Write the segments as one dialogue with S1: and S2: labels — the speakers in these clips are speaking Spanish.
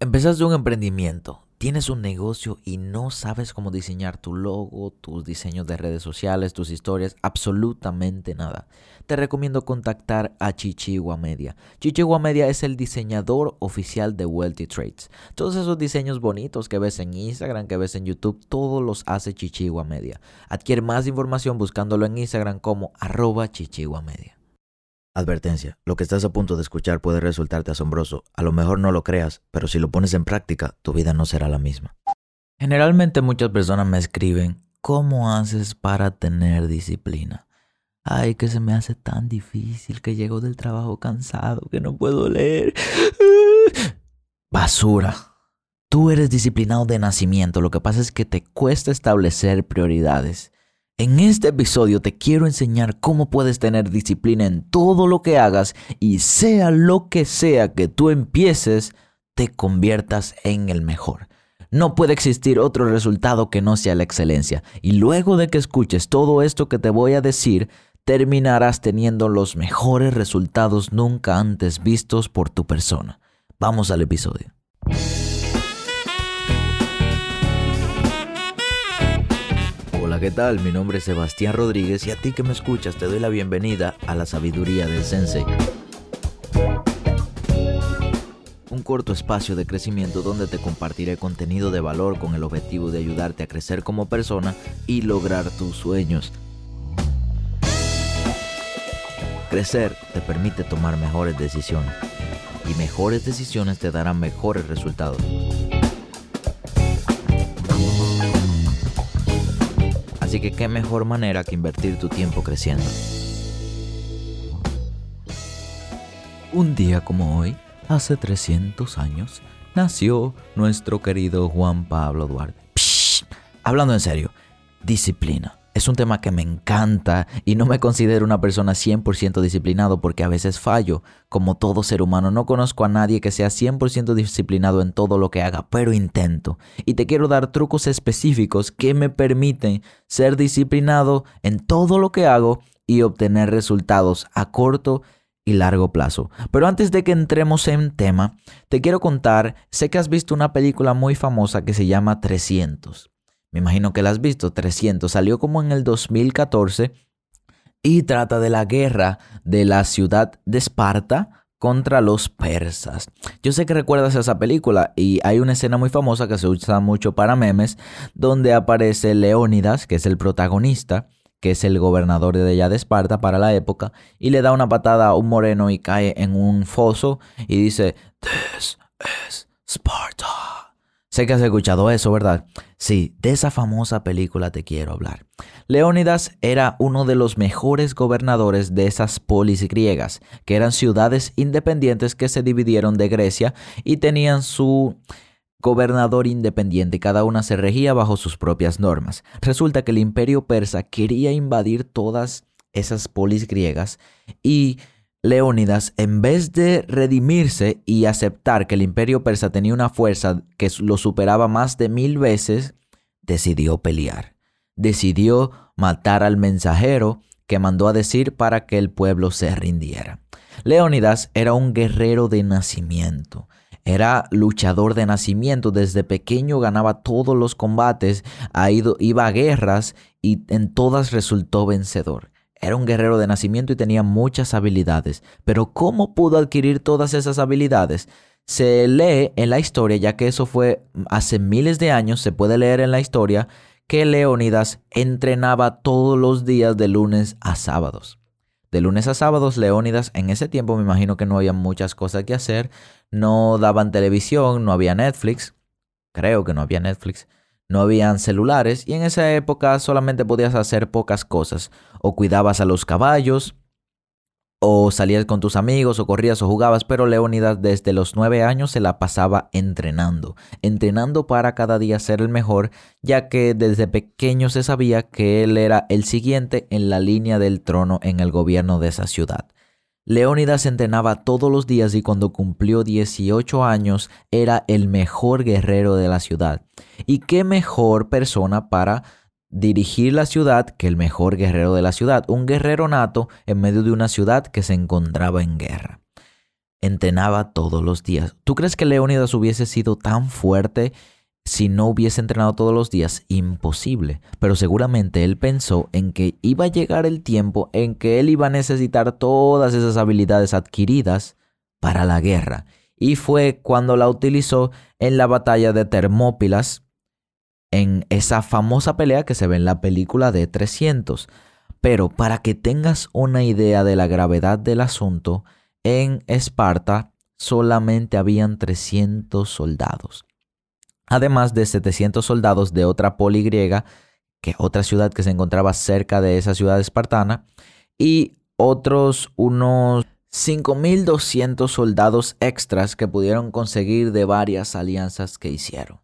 S1: Empezaste un emprendimiento, tienes un negocio y no sabes cómo diseñar tu logo, tus diseños de redes sociales, tus historias, absolutamente nada. Te recomiendo contactar a Chichigua Media. Chichigua Media es el diseñador oficial de Wealthy Trades. Todos esos diseños bonitos que ves en Instagram, que ves en YouTube, todos los hace Chichigua Media. Adquiere más información buscándolo en Instagram como arroba Chichigua Media. Advertencia, lo que estás a punto de escuchar puede resultarte asombroso. A lo mejor no lo creas, pero si lo pones en práctica, tu vida no será la misma. Generalmente muchas personas me escriben, ¿cómo haces para tener disciplina? Ay, que se me hace tan difícil, que llego del trabajo cansado, que no puedo leer. Basura. Tú eres disciplinado de nacimiento, lo que pasa es que te cuesta establecer prioridades. En este episodio te quiero enseñar cómo puedes tener disciplina en todo lo que hagas y sea lo que sea que tú empieces, te conviertas en el mejor. No puede existir otro resultado que no sea la excelencia. Y luego de que escuches todo esto que te voy a decir, terminarás teniendo los mejores resultados nunca antes vistos por tu persona. Vamos al episodio. ¿Qué tal? Mi nombre es Sebastián Rodríguez y a ti que me escuchas te doy la bienvenida a la sabiduría del Sensei. Un corto espacio de crecimiento donde te compartiré contenido de valor con el objetivo de ayudarte a crecer como persona y lograr tus sueños. Crecer te permite tomar mejores decisiones y mejores decisiones te darán mejores resultados. Así que qué mejor manera que invertir tu tiempo creciendo. Un día como hoy, hace 300 años, nació nuestro querido Juan Pablo Duarte. hablando en serio, disciplina es un tema que me encanta y no me considero una persona 100% disciplinado porque a veces fallo, como todo ser humano. No conozco a nadie que sea 100% disciplinado en todo lo que haga, pero intento. Y te quiero dar trucos específicos que me permiten ser disciplinado en todo lo que hago y obtener resultados a corto y largo plazo. Pero antes de que entremos en tema, te quiero contar, sé que has visto una película muy famosa que se llama 300. Me imagino que la has visto, 300. Salió como en el 2014 y trata de la guerra de la ciudad de Esparta contra los persas. Yo sé que recuerdas esa película y hay una escena muy famosa que se usa mucho para memes donde aparece Leónidas, que es el protagonista, que es el gobernador de allá de Esparta para la época, y le da una patada a un moreno y cae en un foso y dice, This is Sparta. Sé que has escuchado eso, ¿verdad? Sí, de esa famosa película te quiero hablar. Leónidas era uno de los mejores gobernadores de esas polis griegas, que eran ciudades independientes que se dividieron de Grecia y tenían su gobernador independiente, cada una se regía bajo sus propias normas. Resulta que el imperio persa quería invadir todas esas polis griegas y Leónidas, en vez de redimirse y aceptar que el imperio persa tenía una fuerza que lo superaba más de mil veces, decidió pelear. Decidió matar al mensajero que mandó a decir para que el pueblo se rindiera. Leónidas era un guerrero de nacimiento. Era luchador de nacimiento, desde pequeño ganaba todos los combates, iba a guerras y en todas resultó vencedor. Era un guerrero de nacimiento y tenía muchas habilidades. Pero ¿cómo pudo adquirir todas esas habilidades? Se lee en la historia, ya que eso fue hace miles de años, se puede leer en la historia que Leónidas entrenaba todos los días de lunes a sábados. De lunes a sábados, Leónidas, en ese tiempo me imagino que no había muchas cosas que hacer, no daban televisión, no había Netflix, creo que no había Netflix, no habían celulares y en esa época solamente podías hacer pocas cosas. O cuidabas a los caballos, o salías con tus amigos, o corrías o jugabas, pero Leonidas desde los nueve años se la pasaba entrenando, entrenando para cada día ser el mejor, ya que desde pequeño se sabía que él era el siguiente en la línea del trono en el gobierno de esa ciudad. Leónidas entrenaba todos los días y cuando cumplió 18 años era el mejor guerrero de la ciudad. ¿Y qué mejor persona para dirigir la ciudad que el mejor guerrero de la ciudad? Un guerrero nato en medio de una ciudad que se encontraba en guerra. entrenaba todos los días. ¿Tú crees que Leónidas hubiese sido tan fuerte si no hubiese entrenado todos los días? Imposible. Pero seguramente él pensó en que iba a llegar el tiempo en que él iba a necesitar todas esas habilidades adquiridas para la guerra. Y fue cuando la utilizó en la batalla de Termópilas, en esa famosa pelea que se ve en la película de 300. Pero para que tengas una idea de la gravedad del asunto, en Esparta solamente habían 300 soldados. Además de 700 soldados de otra poli griega, que otra ciudad que se encontraba cerca de esa ciudad espartana, y otros unos 5.200 soldados extras que pudieron conseguir de varias alianzas que hicieron.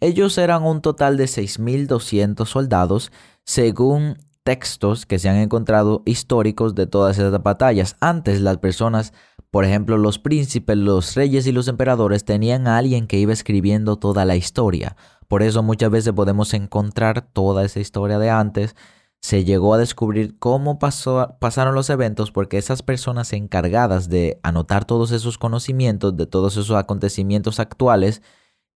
S1: Ellos eran un total de 6.200 soldados, según textos que se han encontrado históricos de todas esas batallas. Antes las personas, por ejemplo los príncipes, los reyes y los emperadores tenían a alguien que iba escribiendo toda la historia. Por eso muchas veces podemos encontrar toda esa historia de antes. Se llegó a descubrir cómo pasaron los eventos porque esas personas encargadas de anotar todos esos conocimientos de todos esos acontecimientos actuales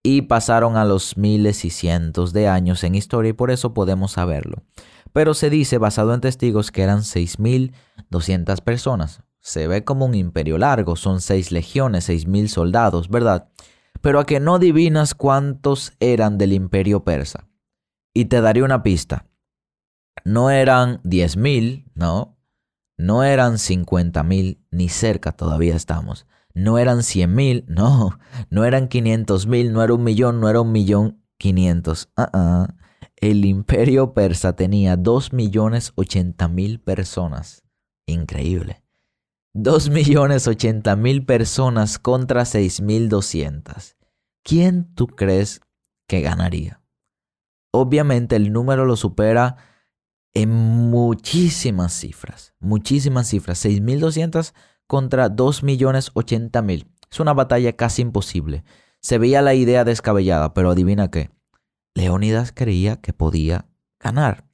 S1: y pasaron a los miles y cientos de años en historia y por eso podemos saberlo. Pero se dice, basado en testigos, que eran 6.200 personas. Se ve como un imperio largo, son seis legiones, 6.000 soldados, ¿verdad? Pero a que no adivinas cuántos eran del imperio persa. Y te daré una pista. No eran 10.000, no. No eran 50.000, ni cerca todavía estamos no eran 100 mil, no, no eran 500 mil, no era un millón, no era un millón 500. Uh El imperio persa tenía 2 millones 80 mil personas. Increíble. 2 millones 80 mil personas contra 6 mil 200. ¿Quién tú crees que ganaría? Obviamente el número lo supera en muchísimas cifras, muchísimas cifras. 6.200 contra 2.080.000. Es una batalla casi imposible. Se veía la idea descabellada, pero adivina qué. Leónidas creía que podía ganar.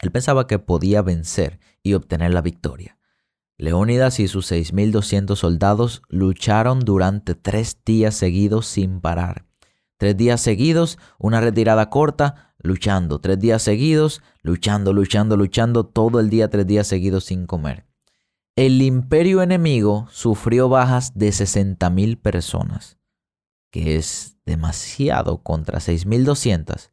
S1: Él pensaba que podía vencer y obtener la victoria. Leónidas y sus 6.200 soldados lucharon durante tres días seguidos sin parar. Tres días seguidos, una retirada corta, luchando. Tres días seguidos, luchando, luchando, luchando, todo el día, tres días seguidos sin comer. El imperio enemigo sufrió bajas de 60.000 personas, que es demasiado contra 6.200.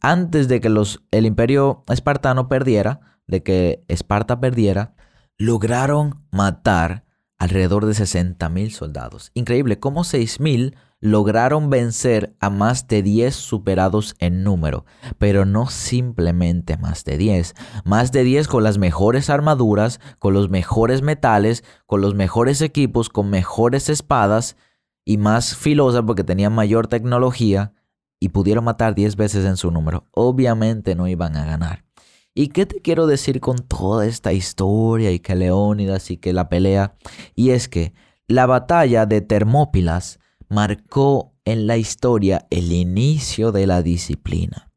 S1: Antes de que los, el imperio espartano perdiera, de que Esparta perdiera, lograron matar alrededor de 60.000 soldados. Increíble, como 6.000 lograron vencer a más de 10 superados en número, pero no simplemente más de 10, más de 10 con las mejores armaduras, con los mejores metales, con los mejores equipos, con mejores espadas y más filosas porque tenían mayor tecnología y pudieron matar 10 veces en su número. Obviamente no iban a ganar. ¿Y qué te quiero decir con toda esta historia y que Leónidas y que la pelea? Y es que la batalla de Termópilas marcó en la historia el inicio de la disciplina.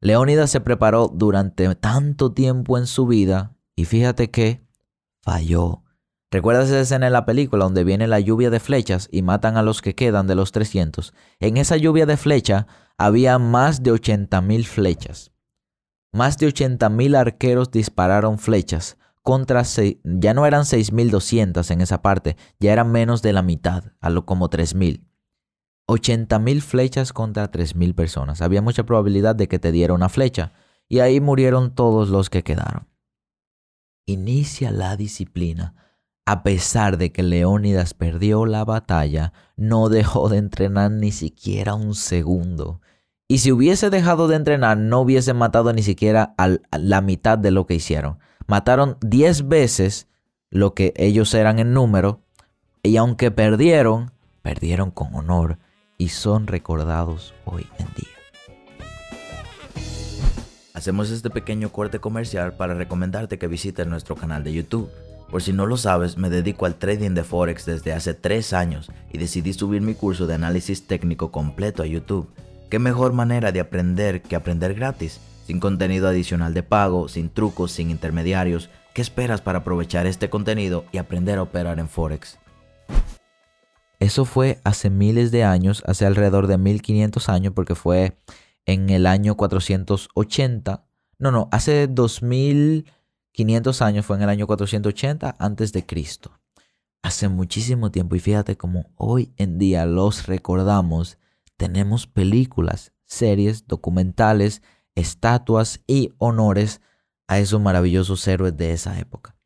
S1: Leónidas se preparó durante tanto tiempo en su vida y fíjate que falló. ¿Recuerdas esa escena en la película donde viene la lluvia de flechas y matan a los que quedan de los 300? En esa lluvia de flecha había más de 80.000 flechas. Más de 80.000 arqueros dispararon flechas contra ya no eran 6.200 en esa parte, ya eran menos de la mitad, a lo como 3.000. 80.000 flechas contra 3.000 personas. Había mucha probabilidad de que te diera una flecha. Y ahí murieron todos los que quedaron. Inicia la disciplina. A pesar de que Leónidas perdió la batalla, no dejó de entrenar ni siquiera un segundo. Y si hubiese dejado de entrenar, no hubiese matado ni siquiera a la mitad de lo que hicieron. Mataron 10 veces lo que ellos eran en número. Y aunque perdieron, perdieron con honor y son recordados hoy en día. Hacemos este pequeño corte comercial para recomendarte que visites nuestro canal de YouTube. Por si no lo sabes, me dedico al trading de Forex desde hace 3 años y decidí subir mi curso de análisis técnico completo a YouTube. ¿Qué mejor manera de aprender que aprender gratis? Sin contenido adicional de pago, sin trucos, sin intermediarios. ¿Qué esperas para aprovechar este contenido y aprender a operar en Forex? Eso fue hace miles de años, hace alrededor de 1500 años, porque fue en el año 480. No, no, hace 2500 años, fue en el año 480 antes de Cristo. Hace muchísimo tiempo y fíjate cómo hoy en día los recordamos. Tenemos películas, series, documentales, estatuas y honores a esos maravillosos héroes de esa época.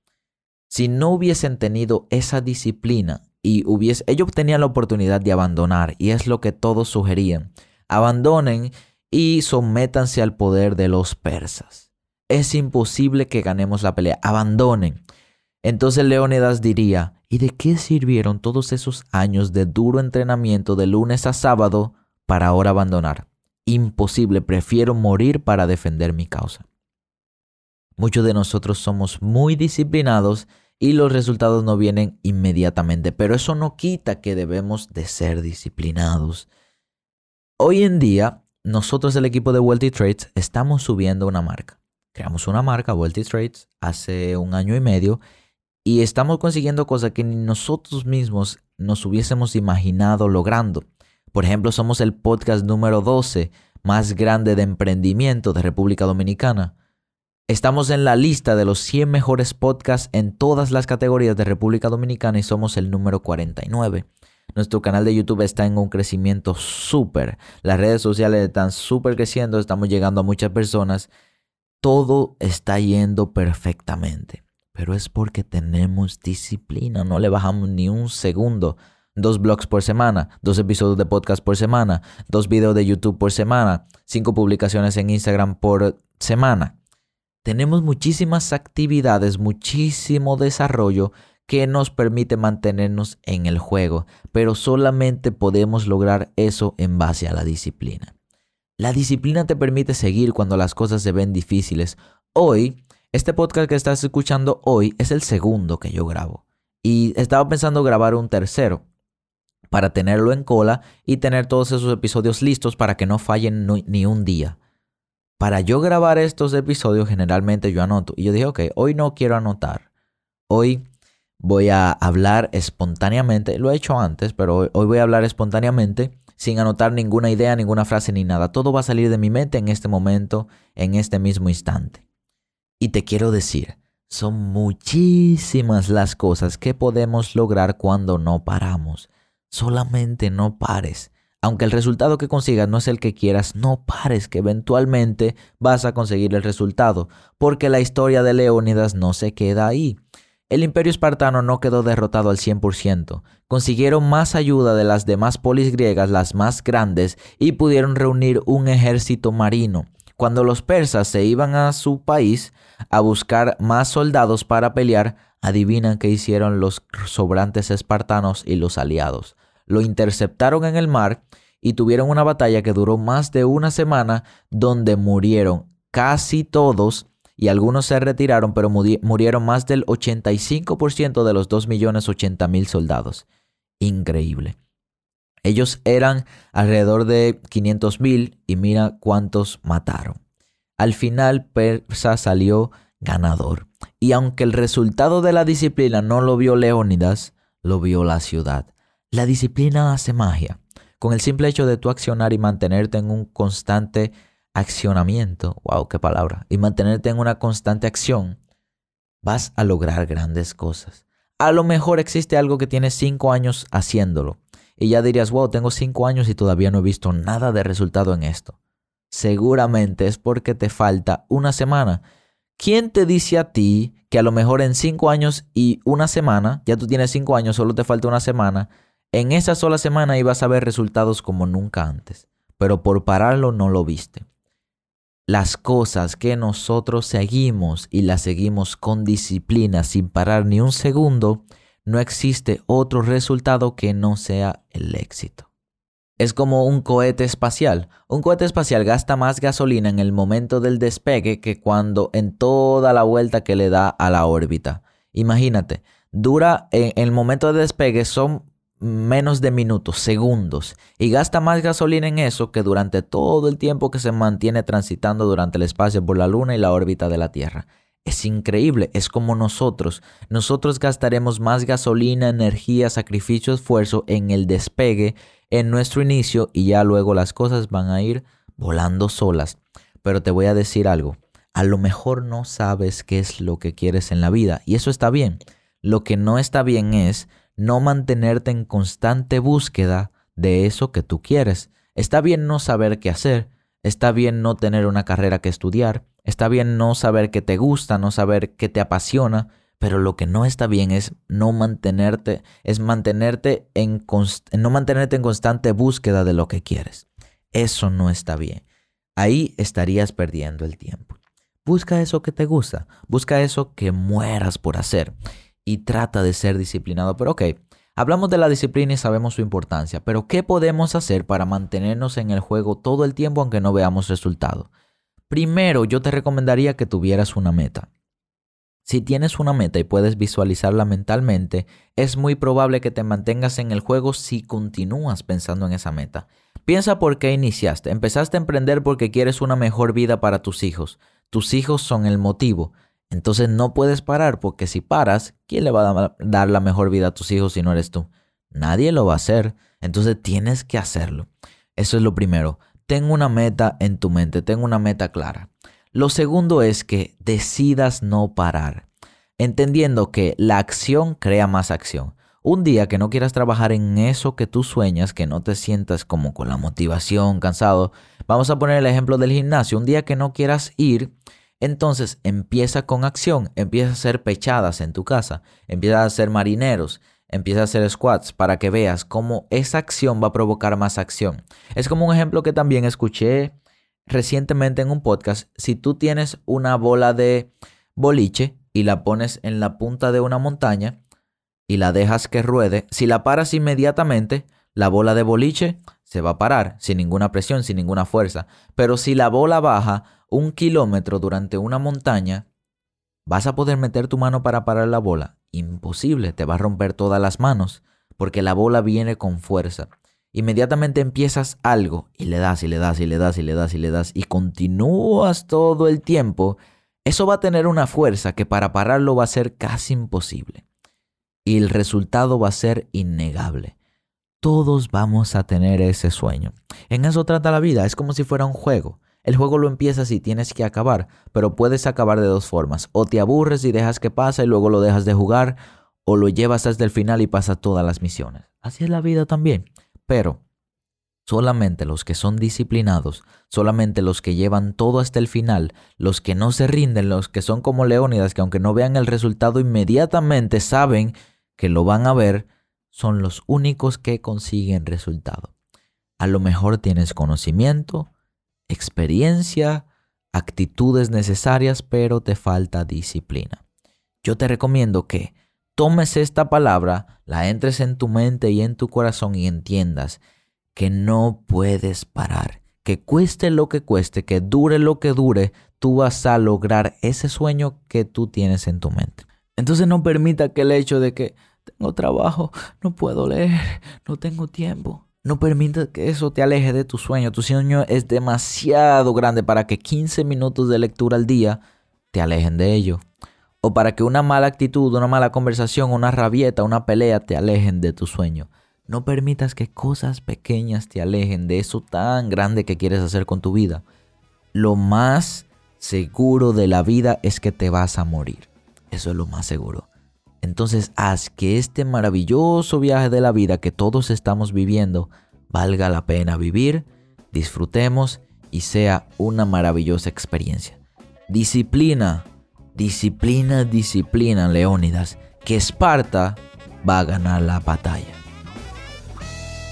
S1: Si no hubiesen tenido esa disciplina y hubiese, ellos tenían la oportunidad de abandonar y es lo que todos sugerían, abandonen y sométanse al poder de los persas. Es imposible que ganemos la pelea, abandonen. Entonces Leónidas diría, ¿y de qué sirvieron todos esos años de duro entrenamiento de lunes a sábado para ahora abandonar? Imposible, prefiero morir para defender mi causa. Muchos de nosotros somos muy disciplinados y los resultados no vienen inmediatamente, pero eso no quita que debemos de ser disciplinados. Hoy en día, nosotros el equipo de Wealthy Trades estamos subiendo una marca. Creamos una marca, Wealthy Trades, hace un año y medio y estamos consiguiendo cosas que ni nosotros mismos nos hubiésemos imaginado logrando. Por ejemplo, somos el podcast número 12 más grande de emprendimiento de República Dominicana. Estamos en la lista de los 100 mejores podcasts en todas las categorías de República Dominicana y somos el número 49. Nuestro canal de YouTube está en un crecimiento súper. Las redes sociales están súper creciendo, estamos llegando a muchas personas. Todo está yendo perfectamente. Pero es porque tenemos disciplina, no le bajamos ni un segundo. Dos blogs por semana, dos episodios de podcast por semana, dos videos de YouTube por semana, cinco publicaciones en Instagram por semana tenemos muchísimas actividades, muchísimo desarrollo que nos permite mantenernos en el juego, pero solamente podemos lograr eso en base a la disciplina. La disciplina te permite seguir cuando las cosas se ven difíciles. Hoy, este podcast que estás escuchando hoy es el segundo que yo grabo. Y estaba pensando grabar un tercero para tenerlo en cola y tener todos esos episodios listos para que no fallen ni un día para yo grabar estos episodios generalmente yo anoto. Y yo dije, ok, hoy no quiero anotar. Hoy voy a hablar espontáneamente. Lo he hecho antes, pero hoy, voy a hablar espontáneamente sin anotar ninguna idea, ninguna frase ni nada. Todo va a salir de mi mente en este momento, en este mismo instante. Y te quiero decir, son muchísimas las cosas que podemos lograr cuando no paramos. Solamente no pares. Aunque el resultado que consigas no es el que quieras, no pares que eventualmente vas a conseguir el resultado, porque la historia de Leónidas no se queda ahí. El imperio espartano no quedó derrotado al 100%, consiguieron más ayuda de las demás polis griegas, las más grandes, y pudieron reunir un ejército marino. Cuando los persas se iban a su país a buscar más soldados para pelear, adivinan qué hicieron los sobrantes espartanos y los aliados lo interceptaron en el mar y tuvieron una batalla que duró más de una semana donde murieron casi todos y algunos se retiraron, pero murieron más del 85% de los 2.080.000 soldados. Increíble. Ellos eran alrededor de 500.000 y mira cuántos mataron. Al final Persa salió ganador. Y aunque el resultado de la disciplina no lo vio Leónidas, lo vio la ciudad. La disciplina hace magia. Con el simple hecho de tú accionar y mantenerte en un constante accionamiento, wow, qué palabra, y mantenerte en una constante acción, vas a lograr grandes cosas. A lo mejor existe algo que tienes cinco años haciéndolo y ya dirías, wow, tengo cinco años y todavía no he visto nada de resultado en esto. Seguramente es porque te falta una semana. ¿Quién te dice a ti que a lo mejor en cinco años y una semana, ya tú tienes cinco años, solo te falta una semana, en esa sola semana ibas a ver resultados como nunca antes, pero por pararlo no lo viste. Las cosas que nosotros seguimos y las seguimos con disciplina sin parar ni un segundo, no existe otro resultado que no sea el éxito. Es como un cohete espacial. Un cohete espacial gasta más gasolina en el momento del despegue que cuando en toda la vuelta que le da a la órbita. Imagínate, dura en el momento de despegue son menos de minutos, segundos, y gasta más gasolina en eso que durante todo el tiempo que se mantiene transitando durante el espacio por la Luna y la órbita de la Tierra. Es increíble, es como nosotros. Nosotros gastaremos más gasolina, energía, sacrificio, esfuerzo en el despegue, en nuestro inicio y ya luego las cosas van a ir volando solas. Pero te voy a decir algo, a lo mejor no sabes qué es lo que quieres en la vida y eso está bien. Lo que no está bien es no mantenerte en constante búsqueda de eso que tú quieres. Está bien no saber qué hacer, está bien no tener una carrera que estudiar, Está bien no saber qué te gusta, no saber qué te apasiona, pero lo que no está bien es no mantenerte, es mantenerte en no mantenerte en constante búsqueda de lo que quieres. Eso no está bien. Ahí estarías perdiendo el tiempo. Busca eso que te gusta, busca eso que mueras por hacer y trata de ser disciplinado. Pero ok, hablamos de la disciplina y sabemos su importancia, pero ¿qué podemos hacer para mantenernos en el juego todo el tiempo aunque no veamos resultado? Primero, yo te recomendaría que tuvieras una meta. Si tienes una meta y puedes visualizarla mentalmente, es muy probable que te mantengas en el juego si continúas pensando en esa meta. Piensa por qué iniciaste. Empezaste a emprender porque quieres una mejor vida para tus hijos. Tus hijos son el motivo. Entonces no puedes parar porque si paras, ¿quién le va a dar la mejor vida a tus hijos si no eres tú? Nadie lo va a hacer. Entonces tienes que hacerlo. Eso es lo primero ten una meta en tu mente, ten una meta clara. Lo segundo es que decidas no parar, entendiendo que la acción crea más acción. Un día que no quieras trabajar en eso que tú sueñas, que no te sientas como con la motivación, cansado, vamos a poner el ejemplo del gimnasio, un día que no quieras ir, entonces empieza con acción, empieza a hacer pechadas en tu casa, empieza a hacer marineros, empieza a hacer squats para que veas cómo esa acción va a provocar más acción. Es como un ejemplo que también escuché recientemente en un podcast. Si tú tienes una bola de boliche y la pones en la punta de una montaña y la dejas que ruede, si la paras inmediatamente, la bola de boliche se va a parar sin ninguna presión, sin ninguna fuerza. Pero si la bola baja un kilómetro durante una montaña, ¿vas a poder meter tu mano para parar la bola? Imposible, te va a romper todas las manos, porque la bola viene con fuerza. Inmediatamente empiezas algo y le das y le das y le das y le das y le das y continúas todo el tiempo, eso va a tener una fuerza que para pararlo va a ser casi imposible. Y el resultado va a ser innegable. Todos vamos a tener ese sueño. En eso trata la vida, es como si fuera un juego. El juego lo empiezas y tienes que acabar, pero puedes acabar de dos formas. O te aburres y dejas que pase y luego lo dejas de jugar, o lo llevas hasta el final y pasa todas las misiones. Así es la vida también. Pero solamente los que son disciplinados, solamente los que llevan todo hasta el final, los que no se rinden, los que son como Leónidas, que aunque no vean el resultado inmediatamente saben que lo van a ver, son los únicos que consiguen resultado. A lo mejor tienes conocimiento, experiencia, actitudes necesarias, pero te falta disciplina. Yo te recomiendo que tomes esta palabra, la entres en tu mente y en tu corazón y entiendas que no puedes parar, que cueste lo que cueste, que dure lo que dure, tú vas a lograr ese sueño que tú tienes en tu mente. Entonces no permita que el hecho de que tengo trabajo, no puedo leer, no tengo tiempo, no permitas que eso te aleje de tu sueño. Tu sueño es demasiado grande para que 15 minutos de lectura al día te alejen de ello. O para que una mala actitud, una mala conversación, una rabieta, una pelea te alejen de tu sueño. No permitas que cosas pequeñas te alejen de eso tan grande que quieres hacer con tu vida. Lo más seguro de la vida es que te vas a morir. Eso es lo más seguro. Entonces haz que este maravilloso viaje de la vida que todos estamos viviendo valga la pena vivir, disfrutemos y sea una maravillosa experiencia. Disciplina, disciplina, disciplina, Leónidas, que Esparta va a ganar la batalla.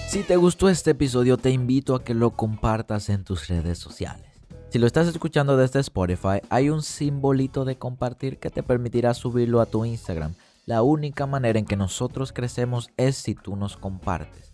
S1: Si te gustó este episodio, te invito a que lo compartas en tus redes sociales. Si lo estás escuchando desde Spotify, hay un simbolito de compartir que te permitirá subirlo a tu Instagram la única manera en que nosotros crecemos es si tú nos compartes.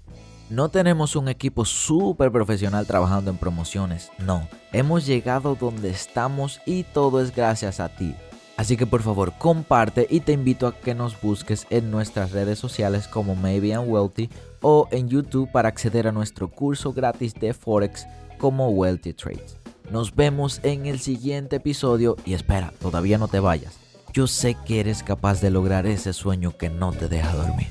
S1: No tenemos un equipo súper profesional trabajando en promociones, no. Hemos llegado donde estamos y todo es gracias a ti. Así que por favor comparte y te invito a que nos busques en nuestras redes sociales como Maybe I'm Wealthy o en YouTube para acceder a nuestro curso gratis de Forex como Wealthy Trades. Nos vemos en el siguiente episodio y espera, todavía no te vayas. Yo sé que eres capaz de lograr ese sueño que no te deja dormir.